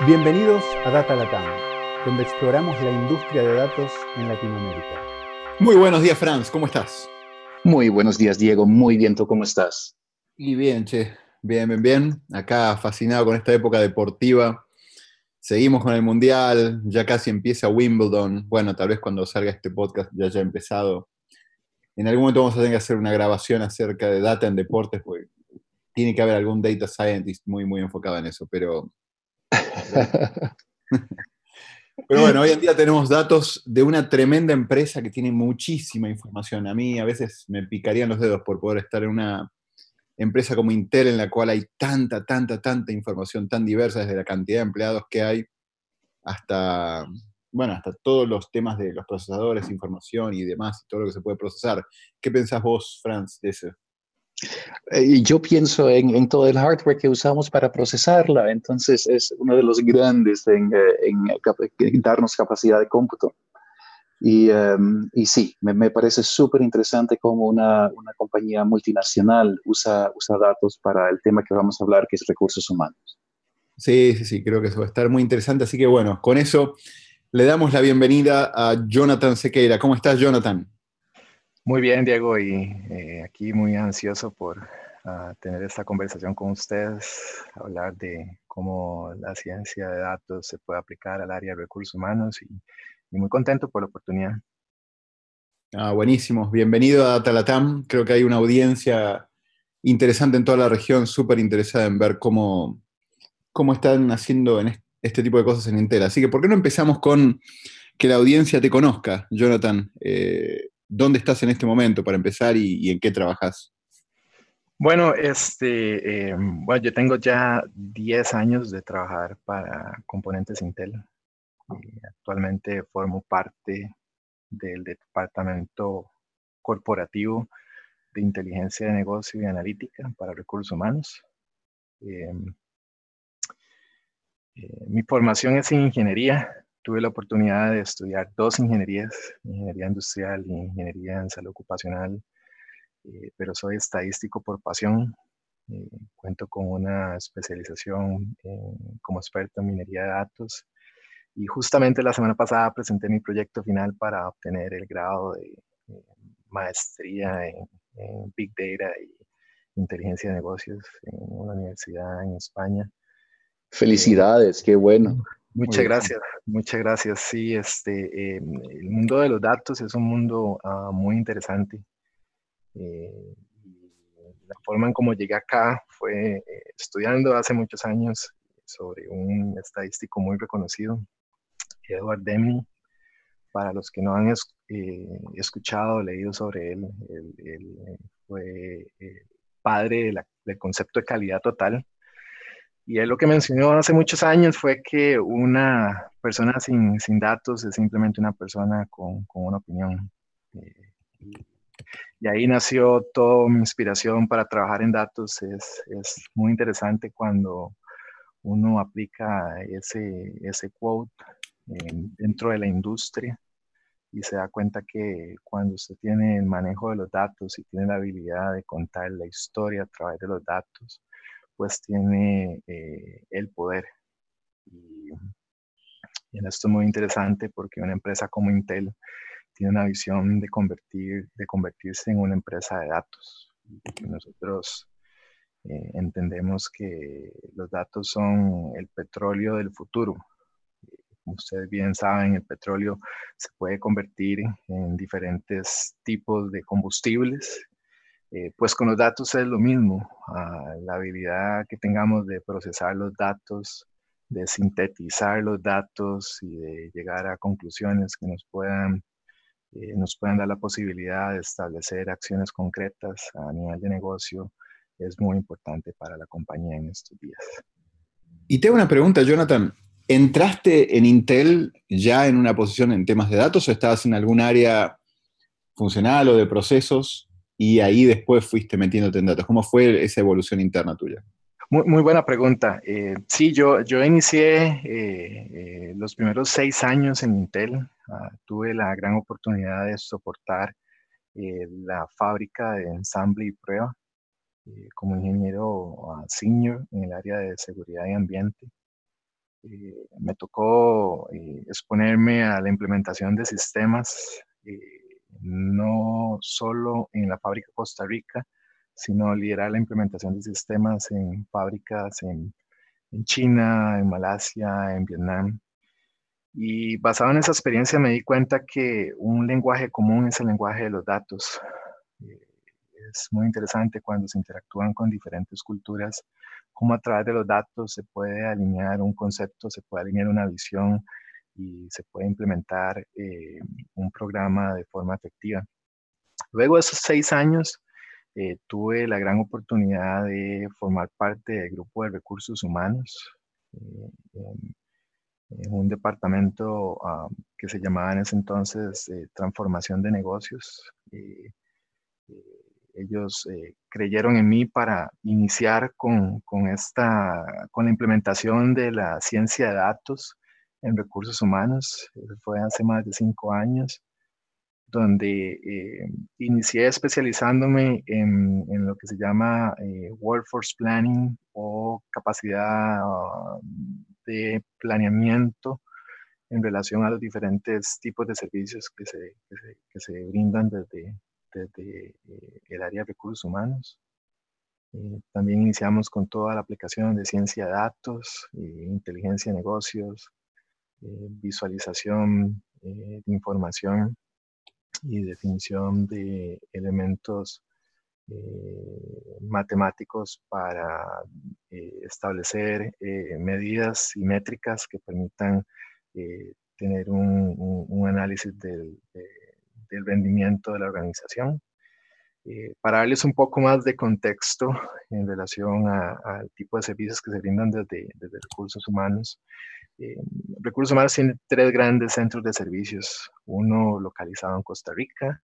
Bienvenidos a Data Latam, donde exploramos la industria de datos en Latinoamérica. Muy buenos días, Franz, ¿cómo estás? Muy buenos días, Diego, muy bien, ¿tú cómo estás? Y bien, che, bien, bien, bien. Acá fascinado con esta época deportiva. Seguimos con el Mundial, ya casi empieza Wimbledon. Bueno, tal vez cuando salga este podcast ya haya empezado. En algún momento vamos a tener que hacer una grabación acerca de data en deportes, porque tiene que haber algún data scientist muy, muy enfocado en eso, pero Pero bueno, hoy en día tenemos datos de una tremenda empresa que tiene muchísima información. A mí a veces me picarían los dedos por poder estar en una empresa como Intel en la cual hay tanta, tanta, tanta información tan diversa desde la cantidad de empleados que hay hasta, bueno, hasta todos los temas de los procesadores, información y demás, y todo lo que se puede procesar. ¿Qué pensás vos, Franz, de eso? Eh, yo pienso en, todo el hardware que usamos para procesarla, entonces es uno de los grandes en, eh, darnos capacidad de cómputo. Y, em, y sí, me, parece súper interesante cómo una, una, compañía multinacional usa, usa datos para el tema que vamos a hablar, que es recursos humanos. Sí, sí, sí, creo que eso va a estar muy interesante. Así que bueno, con eso le damos la bienvenida a Jonathan Sequeira. ¿Cómo estás, Jonathan? Muy bien, Diego, y eh, aquí muy ansioso por ah, tener esta conversación con ustedes, hablar de cómo la ciencia de datos se puede aplicar al área de recursos humanos y, muy contento por la oportunidad. Ah, buenísimo, bienvenido a Talatam. Creo que hay una audiencia interesante en toda la región, súper interesada en ver cómo, cómo están haciendo en este tipo de cosas en Intel. Así que, ¿por qué no empezamos con que la audiencia te conozca, Jonathan? Eh, ¿Dónde estás en este momento para empezar y, en qué trabajas? Bueno, este, eh, bueno, yo tengo ya 10 años de trabajar para componentes Intel. actualmente formo parte del departamento corporativo de inteligencia de negocio y analítica para recursos humanos. Eh, mi formación es en ingeniería tuve la oportunidad de estudiar dos ingenierías, ingeniería industrial y ingeniería en salud ocupacional, eh, pero soy estadístico por pasión. Eh, cuento con una especialización como experto en minería de datos y justamente la semana pasada presenté mi proyecto final para obtener el grado de maestría en, en Big Data y inteligencia de negocios en una universidad en España. Felicidades, qué bueno. Muchas gracias, muchas gracias. Sí, este, em, el mundo de los datos es un mundo ah, muy interesante. Eh, la forma en cómo llegué acá fue eh, estudiando hace muchos años sobre un estadístico muy reconocido, Edward Deming. Para los que no han eh, escuchado o leído sobre él, él, fue padre del concepto de calidad total y él lo que mencionó hace muchos años fue que una persona sin, sin datos es simplemente una persona con, con una opinión. Eh, y, ahí nació toda mi inspiración para trabajar en datos. Es, es muy interesante cuando uno aplica ese, ese quote dentro de la industria y se da cuenta que cuando usted tiene el manejo de los datos y tiene la habilidad de contar la historia a través de los datos, pues tiene eh, el poder. Y, en esto es muy interesante porque una empresa como Intel tiene una visión de, convertir, de convertirse en una empresa de datos. nosotros eh, entendemos que los datos son el petróleo del futuro. Como ustedes bien saben, el petróleo se puede convertir en diferentes tipos de combustibles eh, pues con los datos es lo mismo, ah, la habilidad que tengamos de procesar los datos, de sintetizar los datos y de llegar a conclusiones que nos puedan, eh, nos puedan dar la posibilidad de establecer acciones concretas a nivel de negocio, es muy importante para la compañía en estos días. Y tengo una pregunta, Jonathan. ¿Entraste en Intel ya en una posición en temas de datos o estabas en algún área funcional o de procesos? Y ahí después fuiste metiéndote en datos. ¿Cómo fue esa evolución interna tuya? Muy, buena pregunta. Eh, sí, yo, yo inicié eh, eh, los primeros seis años en Intel. Ah, tuve la gran oportunidad de soportar la fábrica de ensamble y prueba como ingeniero ah, senior en el área de seguridad y ambiente. me tocó exponerme a la implementación de sistemas, no solo en la fábrica Costa Rica, sino liderar la implementación de sistemas en fábricas en, en China, en Malasia, en Vietnam. Y basado en esa experiencia me di cuenta que un lenguaje común es el lenguaje de los datos. Eh, es muy interesante cuando se interactúan con diferentes culturas, cómo a través de los datos se puede alinear un concepto, se puede alinear una visión y se puede implementar eh, un programa de forma efectiva. Luego de esos seis años, eh, tuve la gran oportunidad de formar parte del grupo de recursos humanos eh, en, un departamento ah, que se llamaba en ese entonces Transformación de Negocios. ellos creyeron en mí para iniciar con, con, esta, con la implementación de la ciencia de datos en recursos humanos. fue hace más de cinco años donde eh, inicié especializándome en, lo que se llama eh, Workforce Planning o capacidad ah, de planeamiento en relación a los diferentes tipos de servicios que se, brindan desde, desde eh, el área de recursos humanos. también iniciamos con toda la aplicación de ciencia de datos, inteligencia de negocios, visualización de información y definición de elementos eh, matemáticos para eh, establecer eh, medidas y métricas que permitan tener un, análisis del, rendimiento de la organización. para darles un poco más de contexto en relación al tipo de servicios que se brindan desde, desde recursos humanos, eh, Recursos Humanos tiene tres grandes centros de servicios, uno localizado en Costa Rica,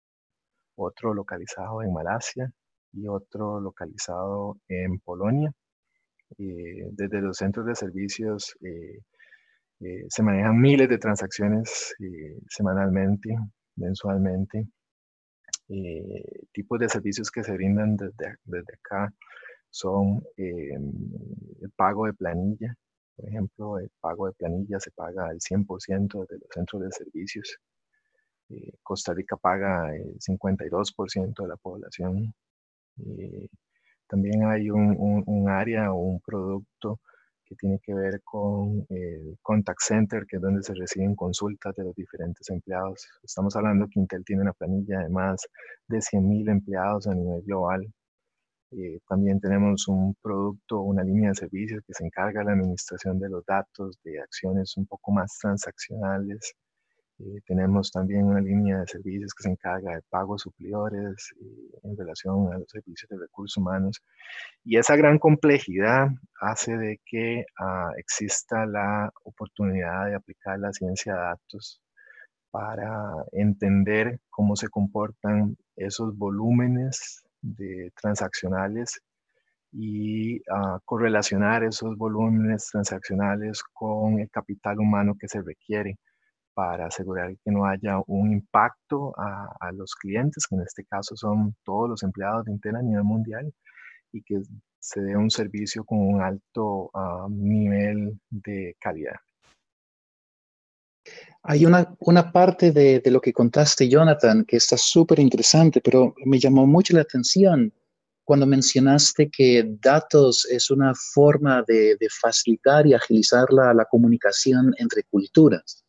otro localizado en Malasia y otro localizado en Polonia. Eh, desde los centros de servicios eh, se manejan miles de transacciones semanalmente, mensualmente. tipos de servicios que se brindan desde, desde acá son el pago de planilla, por ejemplo, el pago de planilla se paga al 100% de los centros de servicios. Eh, Costa Rica paga el 52% de la población. Eh, también hay un, área o un producto que tiene que ver con el contact center, que es donde se reciben consultas de los diferentes empleados. Estamos hablando que Intel tiene una planilla de más de 100.000 empleados a nivel global. Eh, también tenemos un producto, una línea de servicios que se encarga de la administración de los datos, de acciones un poco más transaccionales. Eh, tenemos también una línea de servicios que se encarga de pagos suplidores eh, en relación a los servicios de recursos humanos. Y esa gran complejidad hace de que ah, exista la oportunidad de aplicar la ciencia de datos para entender cómo se comportan esos volúmenes de transaccionales y uh, correlacionar esos volúmenes transaccionales con el capital humano que se requiere para asegurar que no haya un impacto a, los clientes, que en este caso son todos los empleados de Intel a nivel mundial, y que se dé un servicio con un alto ah, nivel de calidad. Hay una, una parte de, de, lo que contaste, Jonathan, que está súper interesante, pero me llamó mucho la atención cuando mencionaste que datos es una forma de, de facilitar y agilizar la, la, comunicación entre culturas.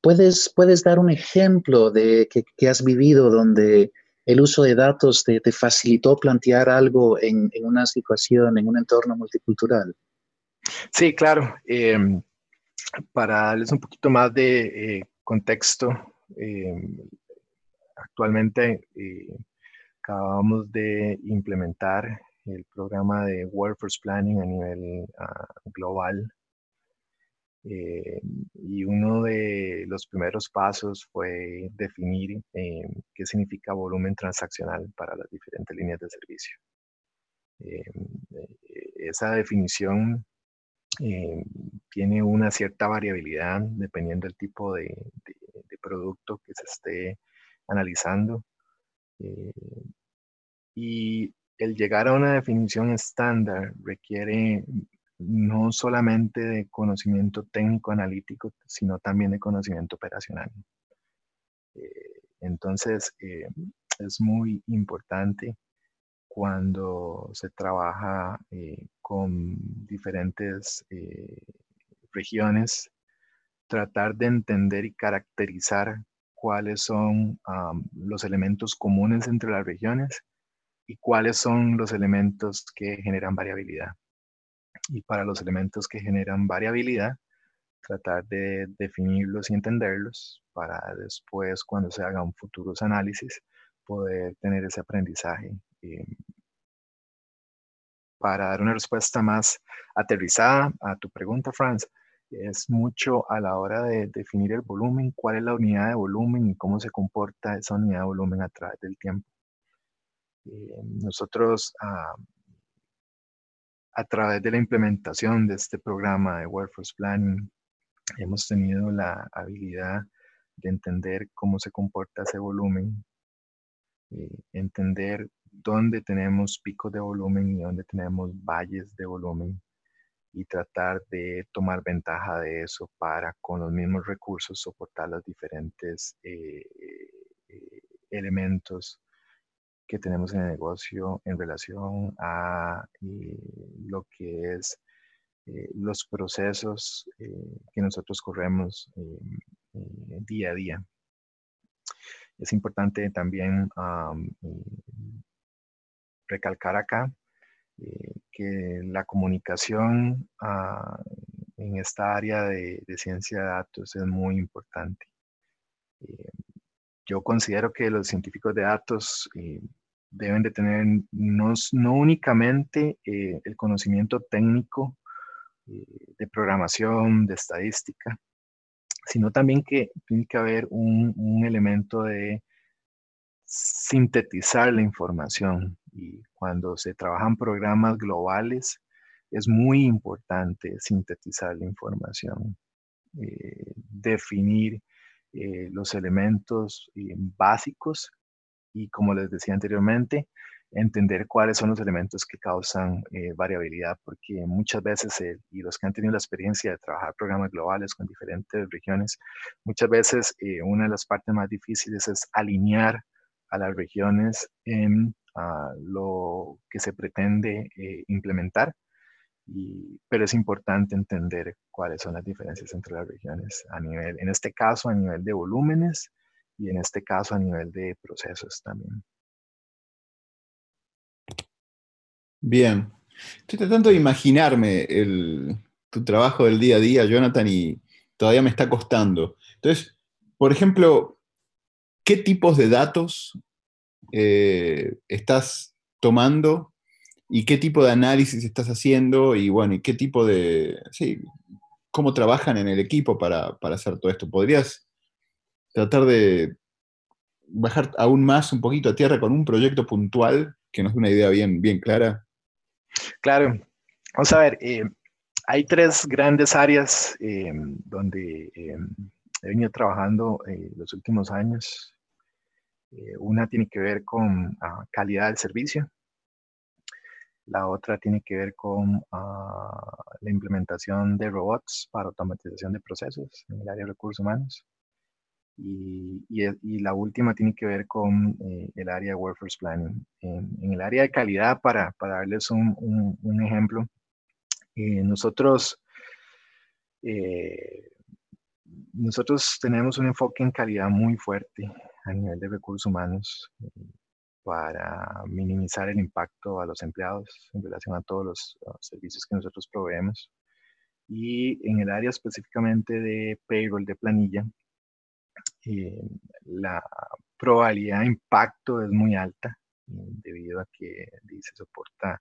¿Puedes, ¿Puedes dar un ejemplo de que, has vivido donde el uso de datos te, te facilitó plantear algo en, en, una situación, en un entorno multicultural? Sí, claro. Eh, para darles un poquito más de eh, contexto, eh, actualmente eh, acabamos de implementar el programa de Workforce Planning a nivel ah, global. y uno de los primeros pasos fue definir qué significa volumen transaccional para las diferentes líneas de servicio. esa definición eh, tiene una cierta variabilidad dependiendo del tipo de, producto que se esté analizando. Eh, y el llegar a una definición estándar requiere no solamente de conocimiento técnico analítico, sino también de conocimiento operacional. Eh, entonces, eh, es muy importante cuando se trabaja eh, con diferentes regiones, tratar de entender y caracterizar cuáles son los elementos comunes entre las regiones y cuáles son los elementos que generan variabilidad. Y para los elementos que generan variabilidad, tratar de definirlos y entenderlos para después, cuando se hagan futuros análisis, poder tener ese aprendizaje. Eh, para dar una respuesta más aterrizada a tu pregunta, Franz, es mucho a la hora de definir el volumen, cuál es la unidad de volumen y cómo se comporta esa unidad de volumen a través del tiempo. Eh, nosotros, ah, a través de la implementación de este programa de Workforce Planning, hemos tenido la habilidad de entender cómo se comporta ese volumen, eh, entender dónde tenemos picos de volumen y dónde tenemos valles de volumen y tratar de tomar ventaja de eso para con los mismos recursos soportar los diferentes eh, elementos que tenemos en el negocio en relación a eh, lo que es eh, los procesos eh, que nosotros corremos día a día. Es importante también recalcar acá que la comunicación ah, en esta área de, ciencia de datos es muy importante. yo considero que los científicos de datos deben de tener no, únicamente eh, el conocimiento técnico eh, de programación, de estadística, sino también que tiene que haber un, elemento de sintetizar la información. Y cuando se trabajan programas globales, es muy importante sintetizar la información, eh, definir los elementos básicos y como les decía anteriormente, entender cuáles son los elementos que causan eh, variabilidad, porque muchas veces, eh, y los que han tenido la experiencia de trabajar programas globales con diferentes regiones, muchas veces eh, una de las partes más difíciles es alinear a las regiones en lo que se pretende implementar, y, pero es importante entender cuáles son las diferencias entre las regiones a nivel, en este caso, a nivel de volúmenes, y en este caso a nivel de procesos también. Bien, estoy tratando de imaginarme tu trabajo del día a día, Jonathan, y todavía me está costando. Entonces, por ejemplo, ¿qué tipos de datos eh, estás tomando y qué tipo de análisis estás haciendo y bueno, y qué tipo de, sí, cómo trabajan en el equipo para, para hacer todo esto? ¿Podrías tratar de bajar aún más un poquito a tierra con un proyecto puntual que nos dé una idea bien, bien clara? Claro. Vamos a ver, eh, hay tres grandes áreas eh, donde he venido trabajando los últimos años. Una tiene que ver con ah, calidad del servicio. La otra tiene que ver con ah, la implementación de robots para automatización de procesos en el área de recursos humanos. Y, y, la última tiene que ver con eh, el área de Workforce Planning. En, el área de calidad, para, para darles un, un, ejemplo, eh, nosotros, eh, nosotros tenemos un enfoque en calidad muy fuerte a nivel de recursos humanos para minimizar el impacto a los empleados en relación a todos los servicios que nosotros proveemos. Y en el área específicamente de payroll, de planilla, eh, la probabilidad de impacto es muy alta eh, debido a que se soporta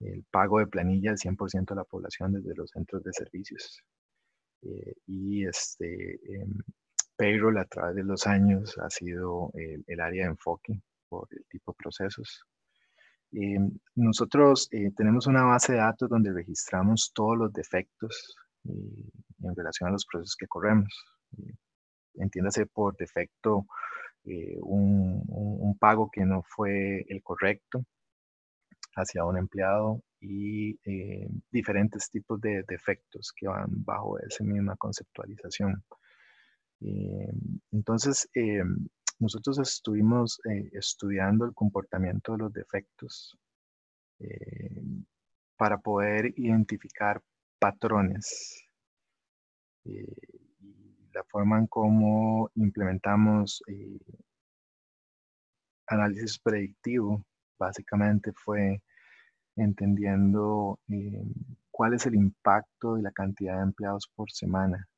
el pago de planilla al 100% de la población desde los centros de servicios. Eh, y este em, payroll a través de los años ha sido el, área de enfoque por el tipo de procesos. Em, nosotros tenemos una base de datos donde registramos todos los defectos en relación a los procesos que corremos entiéndase por defecto eh, un, pago que no fue el correcto, hacia un empleado y eh, diferentes tipos de defectos que van bajo esa misma conceptualización. Eh, entonces, nosotros estuvimos estudiando el comportamiento de los defectos para poder identificar patrones y la forma en cómo implementamos análisis predictivo básicamente fue entendiendo eh, cuál es el impacto y la cantidad de empleados por semana.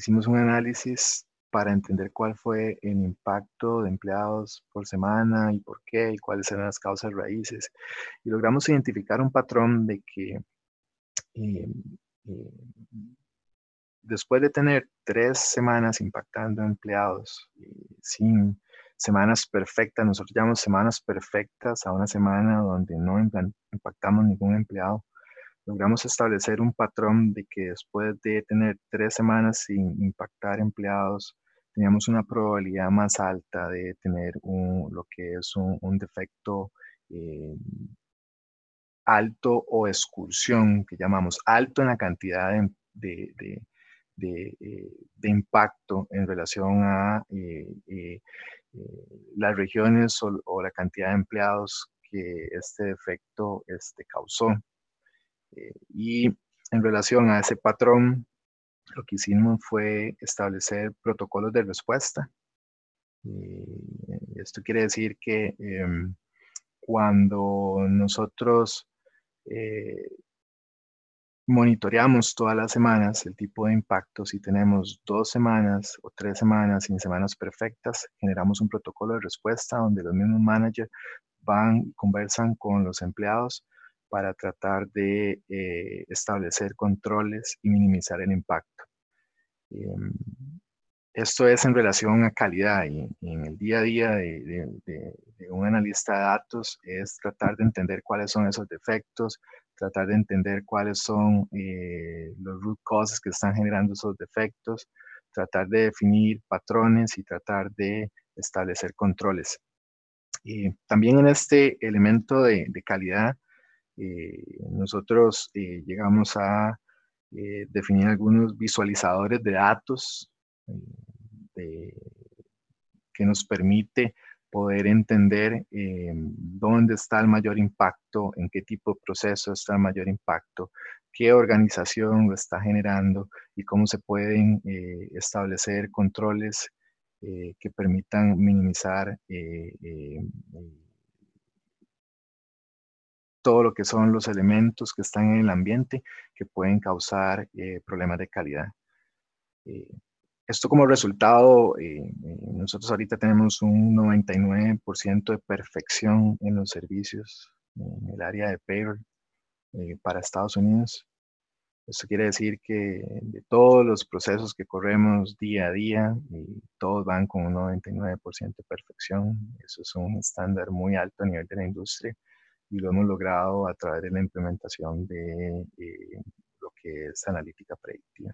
Eh, hicimos un análisis para entender cuál fue el impacto de empleados por semana y por qué y cuáles eran las causas raíces. Y logramos identificar un patrón de que eh, después de tener tres semanas impactando empleados sin semanas perfectas, nosotros llamamos semanas perfectas a una semana donde no impactamos ningún empleado, logramos establecer un patrón de que después de tener tres semanas sin impactar empleados, teníamos una probabilidad más alta de tener un, lo que es un, defecto eh, alto o excursión, que llamamos alto en la cantidad de, eh, de, impacto en relación a eh, eh, las regiones o, la cantidad de empleados que este defecto este, causó. Y en relación a ese patrón, lo que hicimos fue establecer protocolos de respuesta. esto quiere decir que em, cuando nosotros monitoreamos todas las semanas el tipo de impacto. Si tenemos dos semanas o tres semanas sin semanas perfectas, generamos un protocolo de respuesta donde los mismos managers van y conversan con los empleados para tratar de eh, establecer controles y minimizar el impacto. Em, esto es en relación a calidad y, en el día a día de, de, un analista de datos es tratar de entender cuáles son esos defectos, tratar de entender cuáles son eh, los root causes que están generando esos defectos, tratar de definir patrones y tratar de establecer controles. y también en este elemento de, calidad, nosotros eh, llegamos a definir algunos visualizadores de datos que nos permite poder entender eh, dónde está el mayor impacto, en qué tipo de proceso está el mayor impacto, qué organización lo está generando y cómo se pueden eh, establecer controles eh, que permitan minimizar todo lo que son los elementos que están en el ambiente que pueden causar problemas de calidad. Esto como resultado, eh, eh, nosotros ahorita tenemos un 99% de perfección en los servicios en el área de payroll eh, para Estados Unidos. Eso quiere decir que de todos los procesos que corremos día a día, todos van con un 99% de perfección. Eso es un estándar muy alto a nivel de la industria y lo hemos logrado a través de la implementación de lo que es analítica predictiva.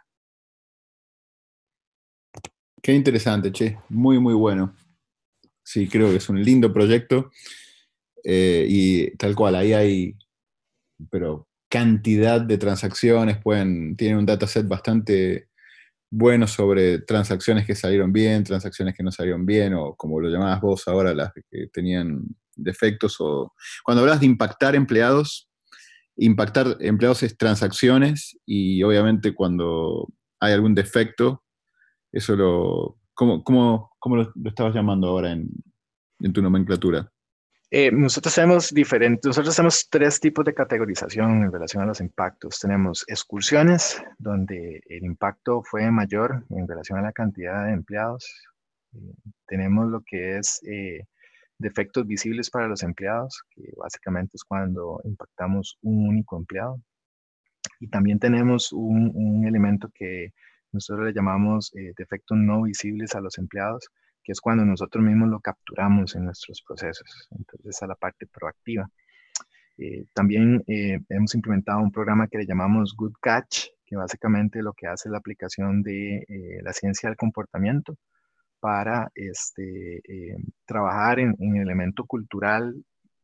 Qué interesante, che. Muy, muy bueno. Sí, creo que es un lindo proyecto. Eh, y tal cual, ahí hay, pero cantidad de transacciones, pueden, tienen un dataset bastante bueno sobre transacciones que salieron bien, transacciones que no salieron bien, o como lo llamabas vos ahora, las que tenían defectos, o cuando hablas de impactar empleados, impactar empleados es transacciones, y obviamente cuando hay algún defecto, eso lo... ¿Cómo, cómo, cómo lo, estabas llamando ahora en, en tu nomenclatura? Eh, nosotros tenemos diferentes, nosotros tenemos tres tipos de categorización en relación a los impactos. Tenemos excursiones, donde el impacto fue mayor en relación a la cantidad de empleados. Eh, tenemos lo que es eh, defectos visibles para los empleados, que básicamente es cuando impactamos un único empleado. Y también tenemos un, elemento que nosotros le llamamos eh, defectos no visibles a los empleados, que es cuando nosotros mismos lo capturamos en nuestros procesos. Entonces, a la parte proactiva. Eh, también eh, hemos implementado un programa que le llamamos Good Catch, que básicamente lo que hace es la aplicación de la ciencia del comportamiento para este, eh, trabajar en, en, el elemento cultural,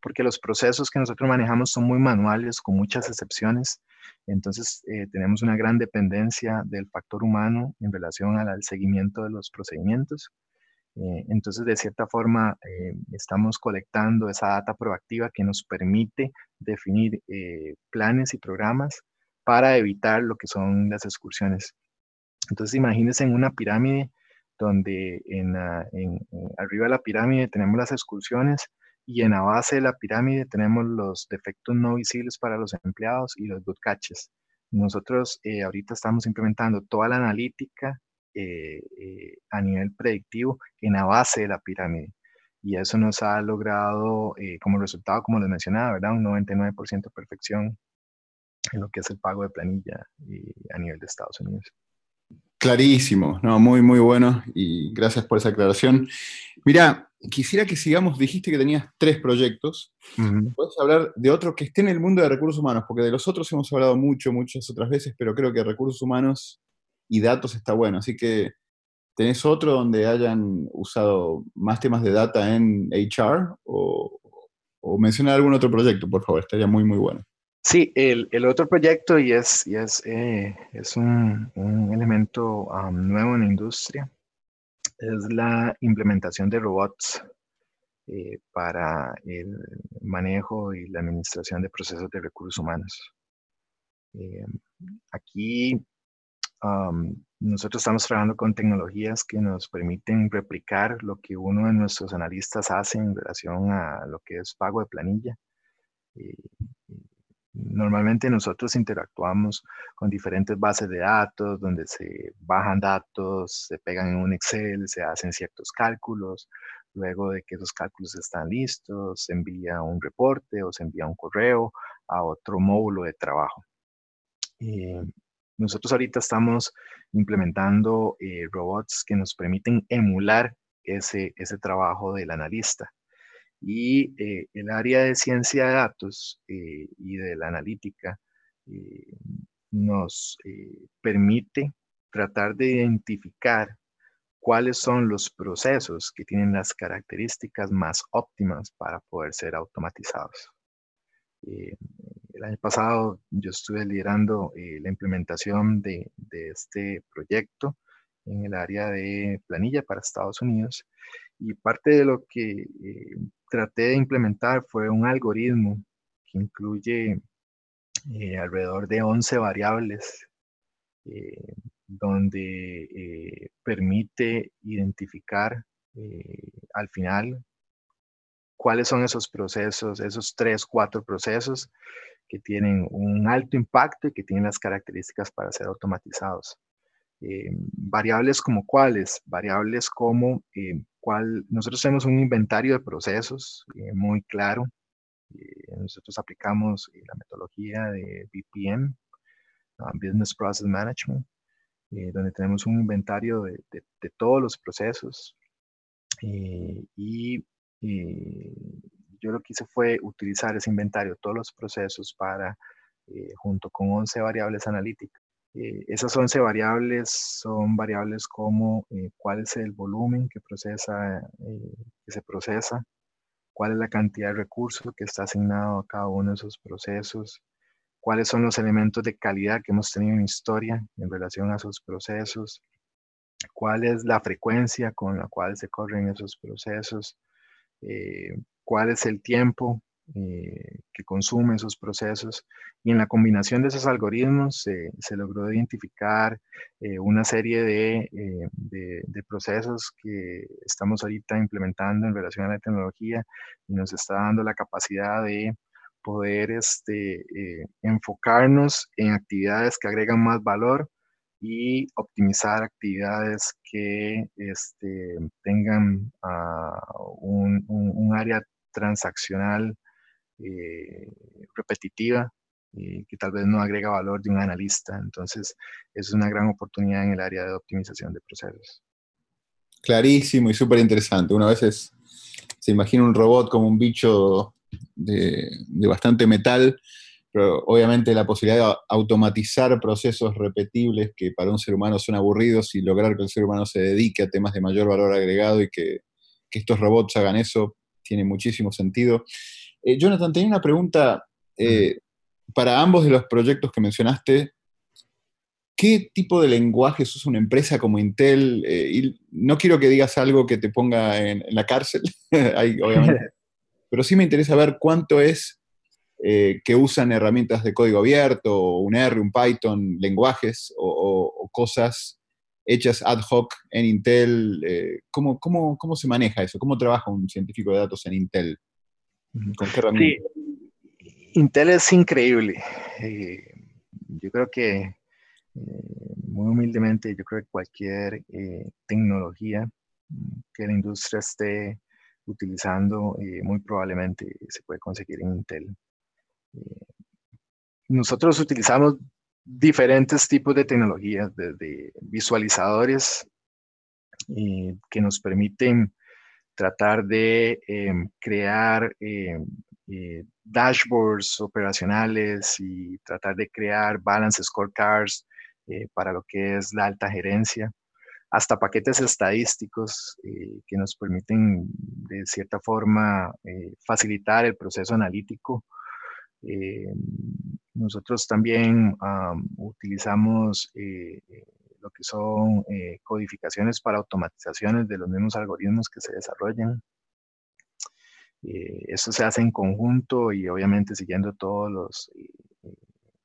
porque los procesos que nosotros manejamos son muy manuales, con muchas excepciones. Entonces, eh, tenemos una gran dependencia del factor humano en relación al, seguimiento de los procedimientos. Eh, entonces, de cierta forma, estamos colectando esa data proactiva que nos permite definir planes y programas para evitar lo que son las excursiones. Entonces, imagínense en una pirámide donde en, arriba de la pirámide tenemos las excursiones y en la base de la pirámide tenemos los defectos no visibles para los empleados y los good catches. Nosotros eh, ahorita estamos implementando toda la analítica eh, eh, a nivel predictivo en la base de la pirámide. Y eso nos ha logrado como resultado, como les mencionaba, ¿verdad? Un 99% de perfección en lo que es el pago de planilla a nivel de Estados Unidos. Clarísimo, no, muy, muy bueno y gracias por esa aclaración. Mira, quisiera que sigamos, dijiste que tenías tres proyectos. ¿Puedes hablar de otro que esté en el mundo de recursos humanos? Porque de los otros hemos hablado mucho, muchas otras veces, pero creo que recursos humanos y datos está bueno. Así que, ¿tenés otro donde hayan usado más temas de data en HR? O, o menciona algún otro proyecto, por favor, estaría muy, muy bueno. Sí, el, el, otro proyecto, y es, y es, eh, es un, un elemento nuevo en la industria, es la implementación de robots eh, para el manejo y la administración de procesos de recursos humanos. Eh, aquí nosotros estamos trabajando con tecnologías que nos permiten replicar lo que uno de nuestros analistas hace en relación a lo que es pago de planilla. Normalmente nosotros interactuamos con diferentes bases de datos donde se bajan datos, se pegan en un Excel, se hacen ciertos cálculos. Luego de que esos cálculos están listos, se envía un reporte o se envía un correo a otro módulo de trabajo. Eh, nosotros ahorita estamos implementando eh, robots que nos permiten emular ese, ese trabajo del analista y eh, el área de ciencia de datos eh, y de la analítica eh, nos permite tratar de identificar cuáles son los procesos que tienen las características más óptimas para poder ser automatizados. el año pasado yo estuve liderando la implementación de, de este proyecto en el área de planilla para Estados Unidos y parte de lo que traté de implementar fue un algoritmo que incluye eh, alrededor de 11 variables, eh, donde eh, permite identificar al final cuáles son esos procesos, esos tres, cuatro procesos que tienen un alto impacto y que tienen las características para ser automatizados. Variables como cuáles, variables como nosotros tenemos un inventario de procesos eh, muy claro. Eh, nosotros aplicamos eh, la metodología de BPM, Business Process Management, donde tenemos un inventario de, todos los procesos. y yo lo que hice fue utilizar ese inventario, todos los procesos, para, junto con 11 variables analíticas, eh, esas 11 variables son variables como eh, cuál es el volumen que, procesa, eh, que se procesa, cuál es la cantidad de recursos que está asignado a cada uno de esos procesos, cuáles son los elementos de calidad que hemos tenido en historia en relación a esos procesos, cuál es la frecuencia con la cual se corren esos procesos, cuál es el tiempo eh, que consume esos procesos. Y en la combinación de esos algoritmos se logró identificar eh, una serie de, eh, de, de, procesos que estamos ahorita implementando en relación a la tecnología y nos está dando la capacidad de poder este, enfocarnos en actividades que agregan más valor y optimizar actividades que este, tengan ah, un, un, un, área transaccional eh, repetitiva y que tal vez no agrega valor de un analista. Entonces, es una gran oportunidad en el área de optimización de procesos. Clarísimo y súper interesante. Una vez se imagina un robot como un bicho de, bastante metal, pero obviamente la posibilidad de automatizar procesos repetibles que para un ser humano son aburridos y lograr que el ser humano se dedique a temas de mayor valor agregado y que, estos robots hagan eso tiene muchísimo sentido. Eh, Jonathan, tenía una pregunta eh, para ambos de los proyectos que mencionaste. ¿Qué tipo de lenguaje usa una empresa como Intel? Eh, y no quiero que digas algo que te ponga en, la cárcel, obviamente, pero sí me interesa ver cuánto es que usan herramientas de código abierto, un R, un Python, lenguajes o, cosas hechas ad hoc en Intel. ¿cómo, se maneja eso? ¿Cómo trabaja un científico de datos en Intel? ¿Con qué herramientas? Intel es increíble. Eh, yo creo que, muy humildemente, yo creo que cualquier tecnología que la industria esté utilizando, muy probablemente se puede conseguir en Intel. Nosotros utilizamos diferentes tipos de tecnologías, desde visualizadores eh, que nos permiten tratar de em, crear em, eh, dashboards operacionales y tratar de crear balance scorecards eh, para lo que es la alta gerencia, hasta paquetes estadísticos que nos permiten de cierta forma facilitar el proceso analítico. Eh, nosotros también utilizamos eh, eh, lo que son codificaciones para automatizaciones de los mismos algoritmos que se desarrollan. esto se hace en conjunto y obviamente siguiendo todos los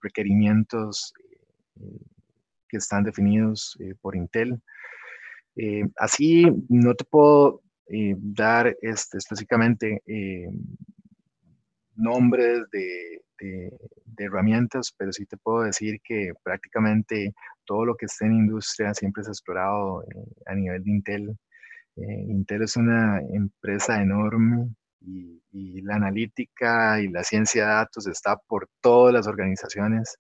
requerimientos que están definidos por Intel. así no te puedo dar este, específicamente nombres de, herramientas, pero sí te puedo decir que prácticamente todo lo que esté en industria siempre ha explorado eh, a nivel de Intel. Eh, Intel es una empresa enorme y, la analítica y la ciencia de datos está por todas las organizaciones.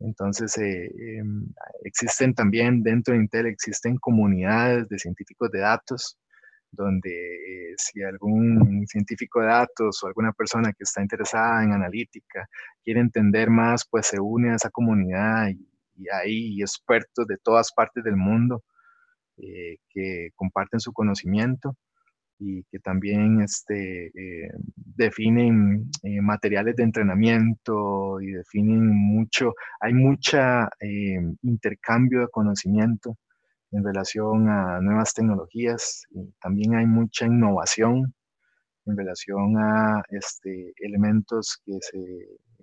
Entonces, eh, em, existen también dentro de Intel, existen comunidades de científicos de datos donde eh, si algún científico de datos o alguna persona que está interesada en analítica quiere entender más, pues se une a esa comunidad y, hay expertos de todas partes del mundo eh, que comparten su conocimiento y que también este, eh, definen materiales de entrenamiento y definen mucho, hay mucha intercambio de conocimiento en relación a nuevas tecnologías. también hay mucha innovación en relación a este, elementos que se,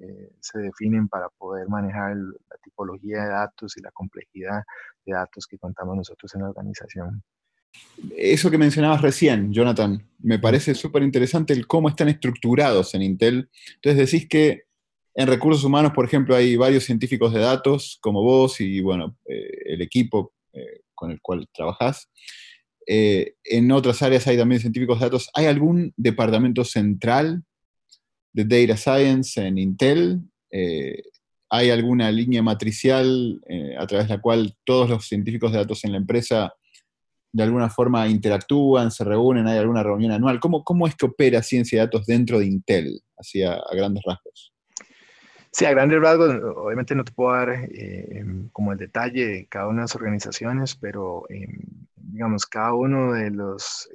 eh, se, definen para poder manejar la tipología de datos y la complejidad de datos que contamos nosotros en la organización. Eso que mencionabas recién, Jonathan, me parece súper interesante el cómo están estructurados en Intel. Entonces decís que en recursos humanos, por ejemplo, hay varios científicos de datos como vos y, bueno, eh, el equipo eh, con el cual trabajas. Eh, en otras áreas hay también científicos de datos. ¿Hay algún departamento central de Data Science en Intel? Eh, ¿Hay alguna línea matricial eh, a través de la cual todos los científicos de datos en la empresa de alguna forma interactúan, se reúnen, hay alguna reunión anual? ¿Cómo, cómo es que opera ciencia de datos dentro de Intel, así a grandes rasgos? Sí, a grandes rasgos, obviamente no te puedo dar eh, em, como el detalle de cada una de las organizaciones, pero em, digamos, cada uno de los,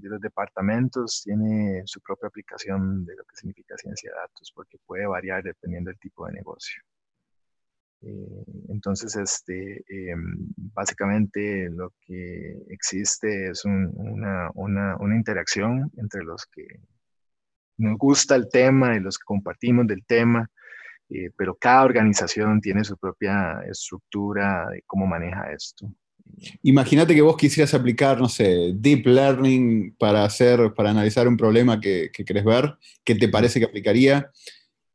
de los departamentos tiene su propia aplicación de lo que significa ciencia de datos, porque puede variar dependiendo del tipo de negocio. entonces, este, em, básicamente lo que existe es una, una, una interacción entre los que nos gusta el tema y los que compartimos del tema, eh, pero cada organización tiene su propia estructura de cómo maneja esto. Imagínate que vos quisieras aplicar, no sé, deep learning para hacer, para analizar un problema que, que querés ver, ¿qué te parece que aplicaría?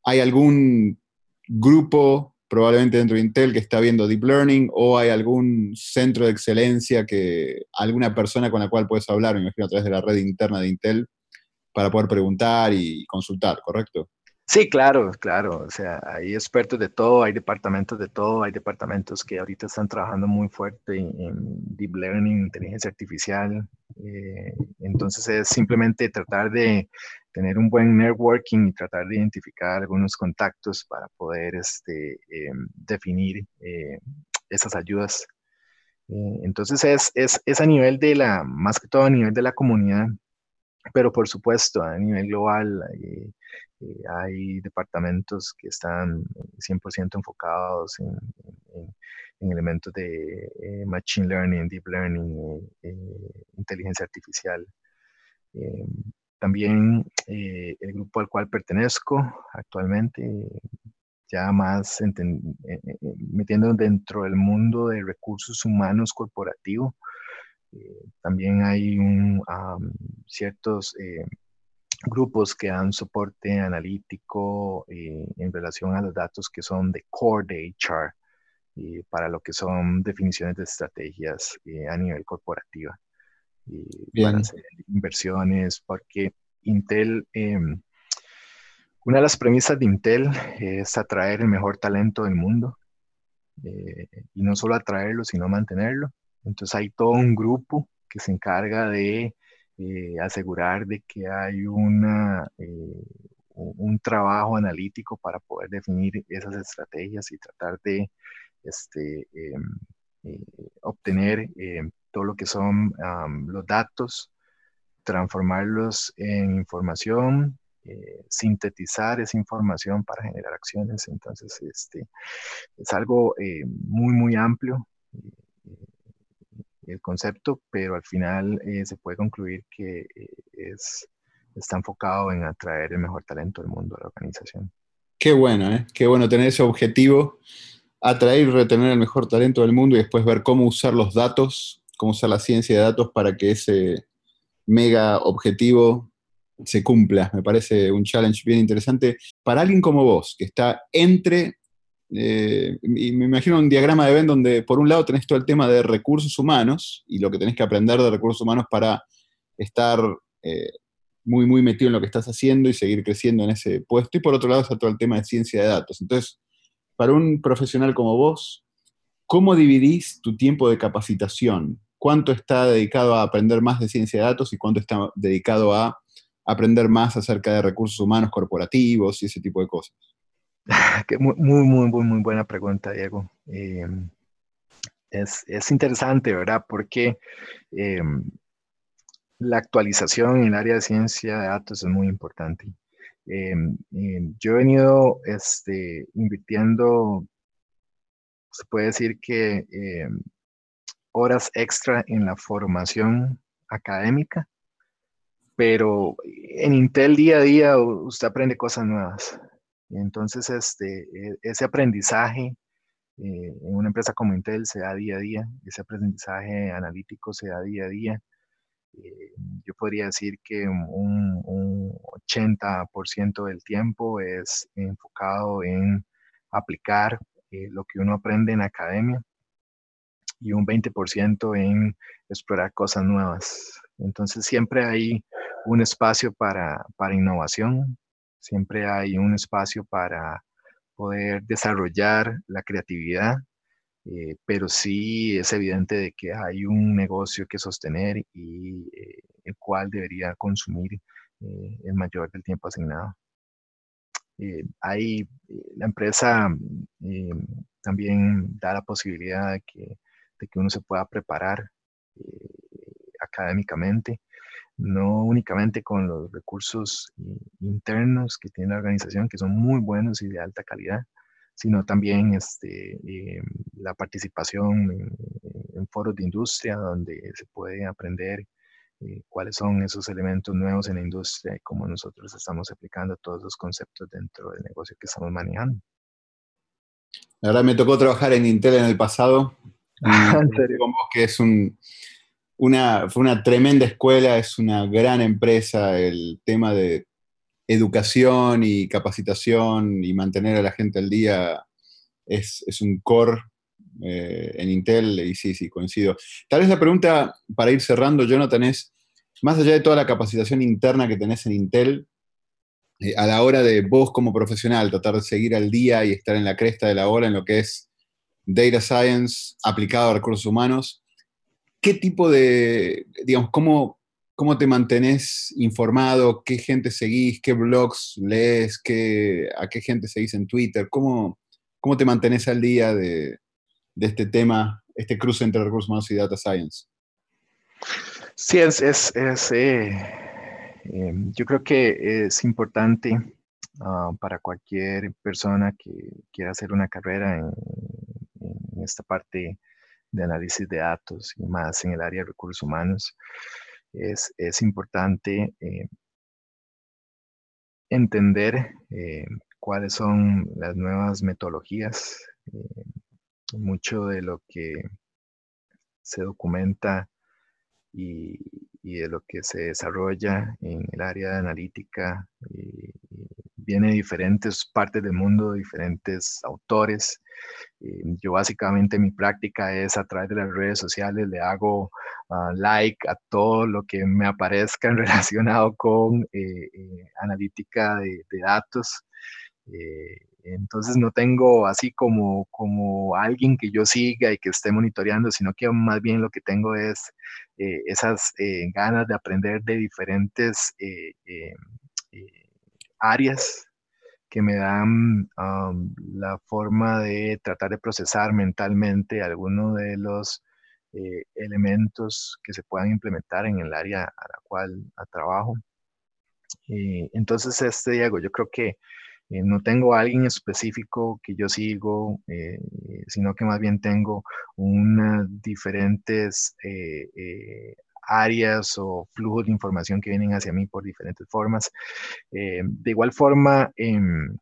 ¿Hay algún grupo probablemente dentro de Intel que está viendo deep learning o hay algún centro de excelencia que alguna persona con la cual puedes hablar, me imagino a través de la red interna de Intel, para poder preguntar y consultar, ¿correcto? Sí, claro, claro. O sea, hay expertos de todo, hay departamentos de todo, hay departamentos que ahorita están trabajando muy fuerte en, deep learning, inteligencia artificial. Eh, entonces es simplemente tratar de, tener un buen networking y tratar de identificar algunos contactos para poder este, em, definir eh, esas ayudas. Eh, entonces es, es, es, a nivel de la, más que todo a nivel de la comunidad, pero por supuesto a nivel global eh, hay departamentos que están 100% enfocados en, en, elementos de machine learning, deep learning, inteligencia artificial. También eh, el grupo al cual pertenezco actualmente, ya más eh, eh, metiendo dentro del mundo de recursos humanos corporativo, también hay ciertos grupos que dan soporte analítico en relación a los datos que son de core de HR para lo que son definiciones de estrategias a nivel corporativa y para hacer inversiones, porque Intel, em, una de las premisas de Intel es atraer el mejor talento del mundo, eh, y no solo atraerlo, sino mantenerlo. Entonces hay todo un grupo que se encarga de eh, asegurar de que hay una, eh, un trabajo analítico para poder definir esas estrategias y tratar de este, em, obtener em, todo lo que son los datos, transformarlos en información, eh, sintetizar esa información para generar acciones. Entonces, este, es algo eh, muy, muy amplio eh, el concepto, pero al final se puede concluir que es, está enfocado en atraer el mejor talento del mundo a la organización. Qué bueno, ¿eh? Qué bueno tener ese objetivo, atraer y retener el mejor talento del mundo y después ver cómo usar los datos cómo usar la ciencia de datos para que ese mega objetivo se cumpla. Me parece un challenge bien interesante. Para alguien como vos, que está entre, eh, y me imagino un diagrama de Venn donde por un lado tenés todo el tema de recursos humanos y lo que tenés que aprender de recursos humanos para estar eh, muy, muy metido en lo que estás haciendo y seguir creciendo en ese puesto. Y por otro lado está todo el tema de ciencia de datos. Entonces, para un profesional como vos, ¿cómo dividís tu tiempo de capacitación? cuánto está dedicado a aprender más de ciencia de datos y cuánto está dedicado a aprender más acerca de recursos humanos corporativos y ese tipo de cosas. muy, muy, muy, muy buena pregunta, Diego. Em, es, interesante, ¿verdad? Porque em, la actualización en el área de ciencia de datos es muy importante. Em, yo he venido este, invirtiendo, se puede decir que horas extra en la formación académica, pero en Intel día a día usted aprende cosas nuevas. Entonces, este, e, ese aprendizaje eh, en una empresa como Intel se da día a día, ese aprendizaje analítico se da día a día. Eh, yo podría decir que un, un 80% del tiempo es enfocado en aplicar eh, lo que uno aprende en academia y un 20% en explorar cosas nuevas. Entonces siempre hay un espacio para, innovación, siempre hay un espacio para poder desarrollar la creatividad, eh, pero sí es evidente de que hay un negocio que sostener y eh, el cual debería consumir eh, el mayor del tiempo asignado. hay, la empresa también da la posibilidad de que de que uno se pueda preparar académicamente, no únicamente con los recursos internos que tiene la organización, que son muy buenos y de alta calidad, sino también este, eh, la participación en, foros de industria donde se puede aprender eh, cuáles son esos elementos nuevos en la industria y cómo nosotros estamos aplicando todos esos conceptos dentro del negocio que estamos manejando. La verdad me tocó trabajar en Intel en el pasado ¿En serio? que es una, fue una tremenda escuela, es una gran empresa, el tema de educación y capacitación y mantener a la gente al día es, un core eh, en Intel y sí, sí, coincido. Tal vez la pregunta para ir cerrando, Jonathan, es, más allá de toda la capacitación interna que tenés en Intel, eh, a la hora de vos como profesional, tratar de seguir al día y estar en la cresta de la ola en lo que es data science aplicado a recursos humanos, ¿qué tipo de, digamos, cómo, ¿Cómo te mantenés informado? ¿Qué gente seguís? ¿Qué blogs lees? ¿Qué, ¿A qué gente seguís en Twitter? ¿Cómo, cómo te mantenés al día de, este tema, este cruce entre recursos humanos y data science? Sí, es, es, eh, em, yo creo que es importante ah, para cualquier persona que quiera hacer una carrera en, esta parte de análisis de datos y más en el área de recursos humanos, es, importante eh, entender eh, cuáles son las nuevas metodologías. Eh, mucho de lo que se documenta y, de lo que se desarrolla en el área de analítica viene de diferentes partes del mundo, diferentes autores. Eh, yo básicamente mi práctica es a través de las redes sociales, le hago ah, like a todo lo que me aparezca relacionado con eh, eh, analítica de, datos. entonces no tengo así como, como alguien que yo siga y que esté monitoreando, sino que más bien lo que tengo es esas ganas de aprender de diferentes áreas que me dan la forma de tratar de procesar mentalmente algunos de los eh, elementos que se puedan implementar en el área a la cual trabajo. Eh, entonces, este Diego, yo creo que eh, no tengo a alguien específico que yo sigo, sino que más bien tengo unas diferentes áreas o flujos de información que vienen hacia mí por diferentes formas. Eh, de igual forma, en,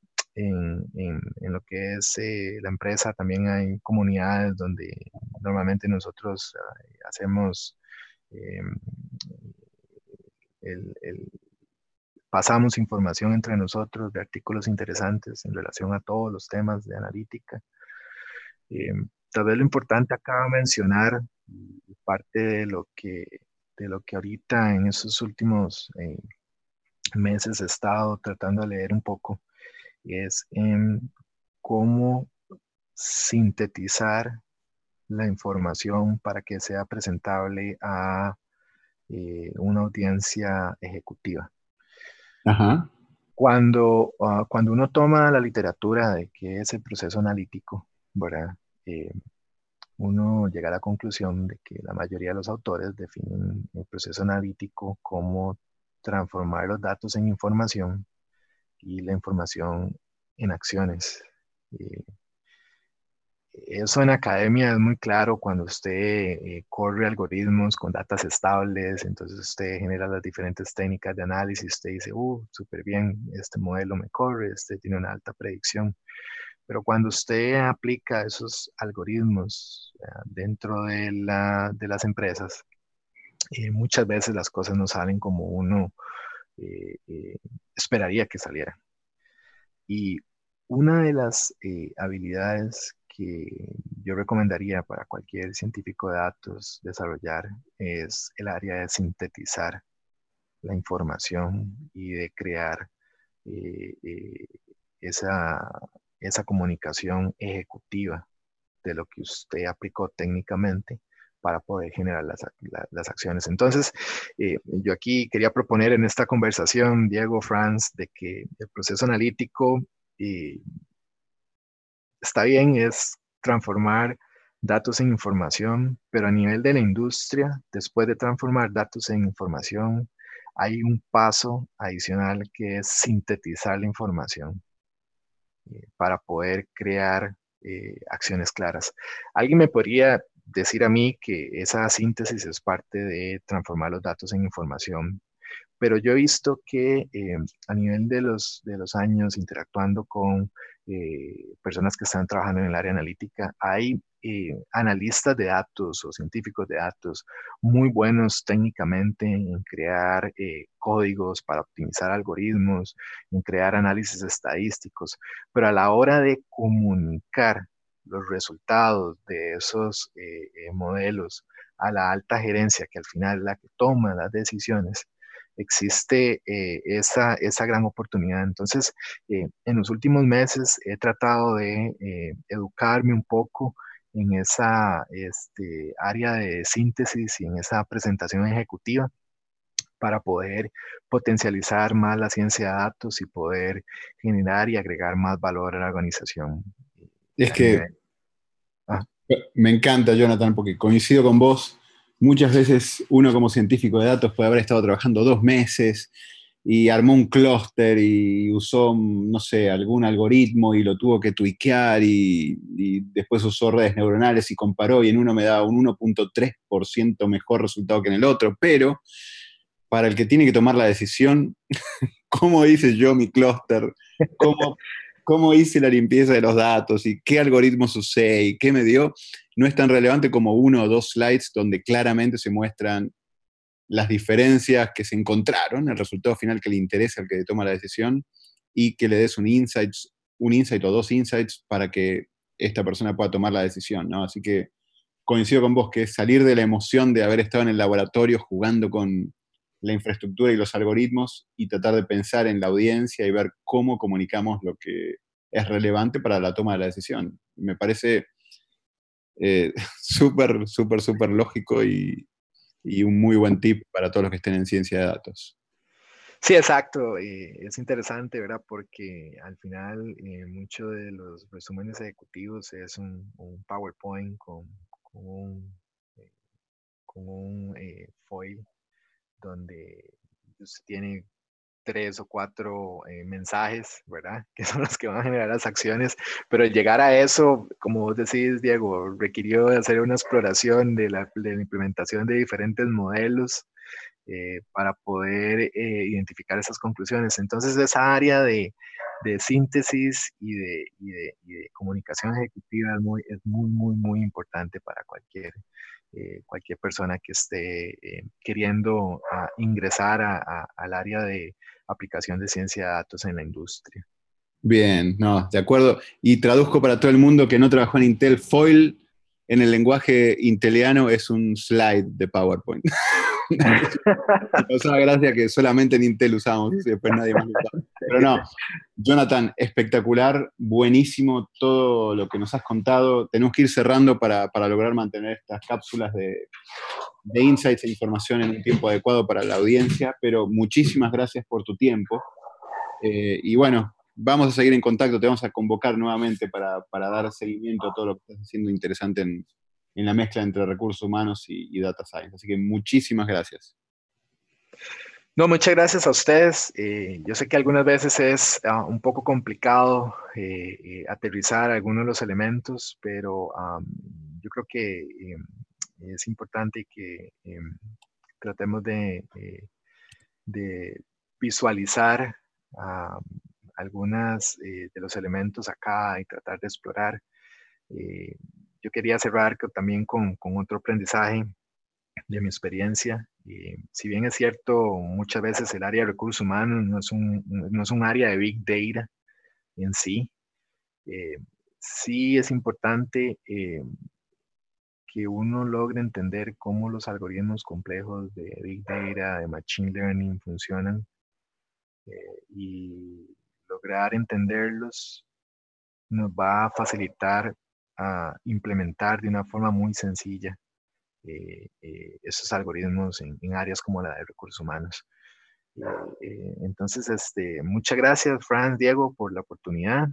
lo que es eh, la empresa también hay comunidades donde normalmente nosotros eh, hacemos pasamos información entre nosotros de artículos interesantes en relación a todos los temas de analítica. tal vez lo importante acá mencionar, parte de lo que de lo que ahorita en esos últimos eh, meses he estado tratando de leer un poco, es en cómo sintetizar la información para que sea presentable a eh, una audiencia ejecutiva. Cuando, ah, cuando uno toma la literatura de qué es el proceso analítico, ¿verdad? Eh, uno llega a la conclusión de que la mayoría de los autores definen el proceso analítico como transformar los datos en información y la información en acciones. Eh, eso en academia es muy claro cuando usted eh, corre algoritmos con datos estables, entonces usted genera las diferentes técnicas de análisis, usted dice, uh, súper bien, este modelo me corre, este tiene una alta predicción. Pero cuando usted aplica esos algoritmos eh, dentro de, las empresas, eh, muchas veces las cosas no salen como uno eh, esperaría que salieran. Y una de las habilidades que yo recomendaría para cualquier científico de datos desarrollar es el área de sintetizar la información y de crear esa esa comunicación ejecutiva de lo que usted aplicó técnicamente para poder generar las, acciones. Entonces, eh, yo aquí quería proponer en esta conversación, Diego, Franz, de que el proceso analítico eh, está bien, es transformar datos en información, pero a nivel de la industria, después de transformar datos en información, hay un paso adicional que es sintetizar la información. Eh, para poder crear eh, acciones claras. ¿Alguien me podría decir a mí que esa síntesis es parte de transformar los datos en información? Pero yo he visto que eh, a nivel de los, de los años interactuando con personas que están trabajando en el área analítica, hay eh, analistas de datos o científicos de datos muy buenos técnicamente en crear eh, códigos para optimizar algoritmos, en crear análisis estadísticos, pero a la hora de comunicar los resultados de esos eh, modelos a la alta gerencia, que al final es la que toma las decisiones, existe esa, esa, gran oportunidad. Entonces, en los últimos meses he tratado de educarme un poco en esa este, área de síntesis y en esa presentación ejecutiva para poder potencializar más la ciencia de datos y poder generar y agregar más valor a la organización. Es que ah. me encanta, Jonathan, porque coincido con vos. Muchas veces uno como científico de datos puede haber estado trabajando dos meses y armó un clúster y usó, no sé, algún algoritmo y lo tuvo que tuiquear y, y, después usó redes neuronales y comparó y en uno me da un 1.3% mejor resultado que en el otro, pero para el que tiene que tomar la decisión, ¿cómo hice yo mi clúster? ¿Cómo, ¿Cómo hice la limpieza de los datos y qué algoritmos usé y qué me dio? No es tan relevante como uno o dos slides donde claramente se muestran las diferencias que se encontraron, el resultado final que le interesa al que toma la decisión y que le des un insight, un insight o dos insights para que esta persona pueda tomar la decisión, ¿no? Así que coincido con vos que salir de la emoción de haber estado en el laboratorio jugando con la infraestructura y los algoritmos y tratar de pensar en la audiencia y ver cómo comunicamos lo que es relevante para la toma de la decisión. Me parece eh, súper, súper, súper lógico y, y un muy buen tip para todos los que estén en ciencia de datos. Sí, exacto. es interesante, ¿verdad? Porque al final eh, muchos de los resúmenes ejecutivos es un, PowerPoint con, con un, eh, con eh, foil donde usted tiene tres o cuatro eh, mensajes, ¿verdad? Que son los que van a generar las acciones, pero llegar a eso, como vos decís, Diego, requirió hacer una exploración de la, implementación de diferentes modelos eh, para poder eh, identificar esas conclusiones. Entonces, esa área de, de síntesis y de, y, de, y de, comunicación ejecutiva es muy, es muy, muy, muy importante para cualquier cualquier persona que esté queriendo ah, ingresar al área de aplicación de ciencia de datos en la industria. Bien, no, de acuerdo. Y traduzco para todo el mundo que no trabajó en Intel, FOIL en el lenguaje inteliano es un slide de PowerPoint. Me gracia que solamente en Intel usamos y después nadie más lo usa. Pero no, Jonathan, espectacular, buenísimo todo lo que nos has contado. Tenemos que ir cerrando para, para lograr mantener estas cápsulas de, de insights e información en un tiempo adecuado para la audiencia, pero muchísimas gracias por tu tiempo. Eh, y bueno, vamos a seguir en contacto, te vamos a convocar nuevamente para, dar seguimiento a todo lo que estás haciendo interesante en, la mezcla entre recursos humanos y, data science. Así que muchísimas gracias. No, muchas gracias a ustedes. Eh, yo sé que algunas veces es ah, un poco complicado eh, aterrizar algunos de los elementos, pero yo creo que es importante que em, tratemos de, eh, visualizar uh, algunas eh, de los elementos acá y tratar de explorar. Eh, yo quería cerrar también con, otro aprendizaje de mi experiencia. si bien es cierto, muchas veces el área de recursos humanos no es un, no es un área de big data en sí, sí es importante que uno logre entender cómo los algoritmos complejos de Big Data, de Machine Learning funcionan eh, y lograr entenderlos nos va a facilitar a implementar de una forma muy sencilla eh, eh, esos algoritmos en, áreas como la de recursos humanos. entonces, este, muchas gracias, Franz, Diego, por la oportunidad.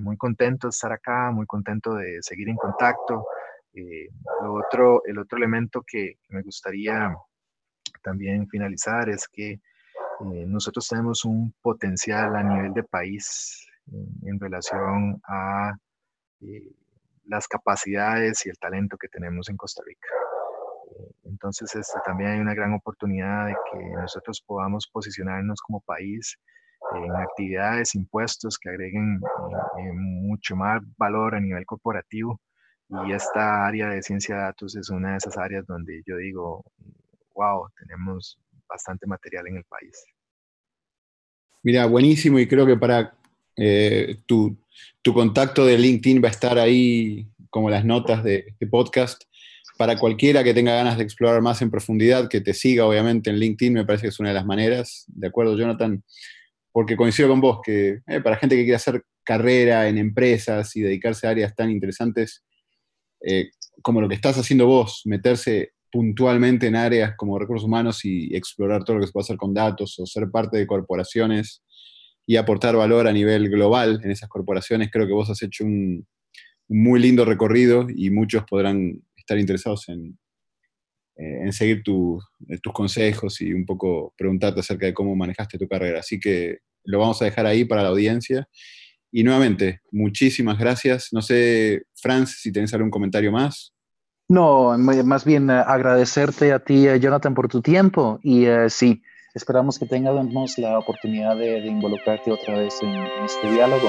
muy contento de estar acá, muy contento de seguir en contacto. Eh, lo otro, el otro elemento que, me gustaría también finalizar es que eh, nosotros tenemos un potencial a nivel de país en, relación a eh, las capacidades y el talento que tenemos en Costa Rica. Entonces, este, también hay una gran oportunidad de que nosotros podamos posicionarnos como país en actividades, impuestos que agreguen mucho más valor a nivel corporativo y esta área de ciencia de datos es una de esas áreas donde yo digo, wow, tenemos bastante material en el país. Mira, buenísimo y creo que para eh, tu, contacto de LinkedIn va a estar ahí como las notas de este podcast. Para cualquiera que tenga ganas de explorar más en profundidad, que te siga obviamente en LinkedIn, me parece que es una de las maneras, ¿de acuerdo, Jonathan? Porque coincido con vos que eh, para gente que quiere hacer carrera en empresas y dedicarse a áreas tan interesantes, eh, como lo que estás haciendo vos, meterse puntualmente en áreas como recursos humanos y explorar todo lo que se puede hacer con datos o ser parte de corporaciones y aportar valor a nivel global en esas corporaciones, creo que vos has hecho un, muy lindo recorrido y muchos podrán estar interesados en, eh, en seguir eh, tus consejos y un poco preguntarte acerca de cómo manejaste tu carrera. Así que lo vamos a dejar ahí para la audiencia. Y nuevamente, muchísimas gracias. No sé, Franz, si tenés algún comentario más. No, más bien eh, agradecerte a ti, Jonathan, por tu tiempo. Y sí, esperamos que tengamos la oportunidad de, involucrarte otra vez en este diálogo.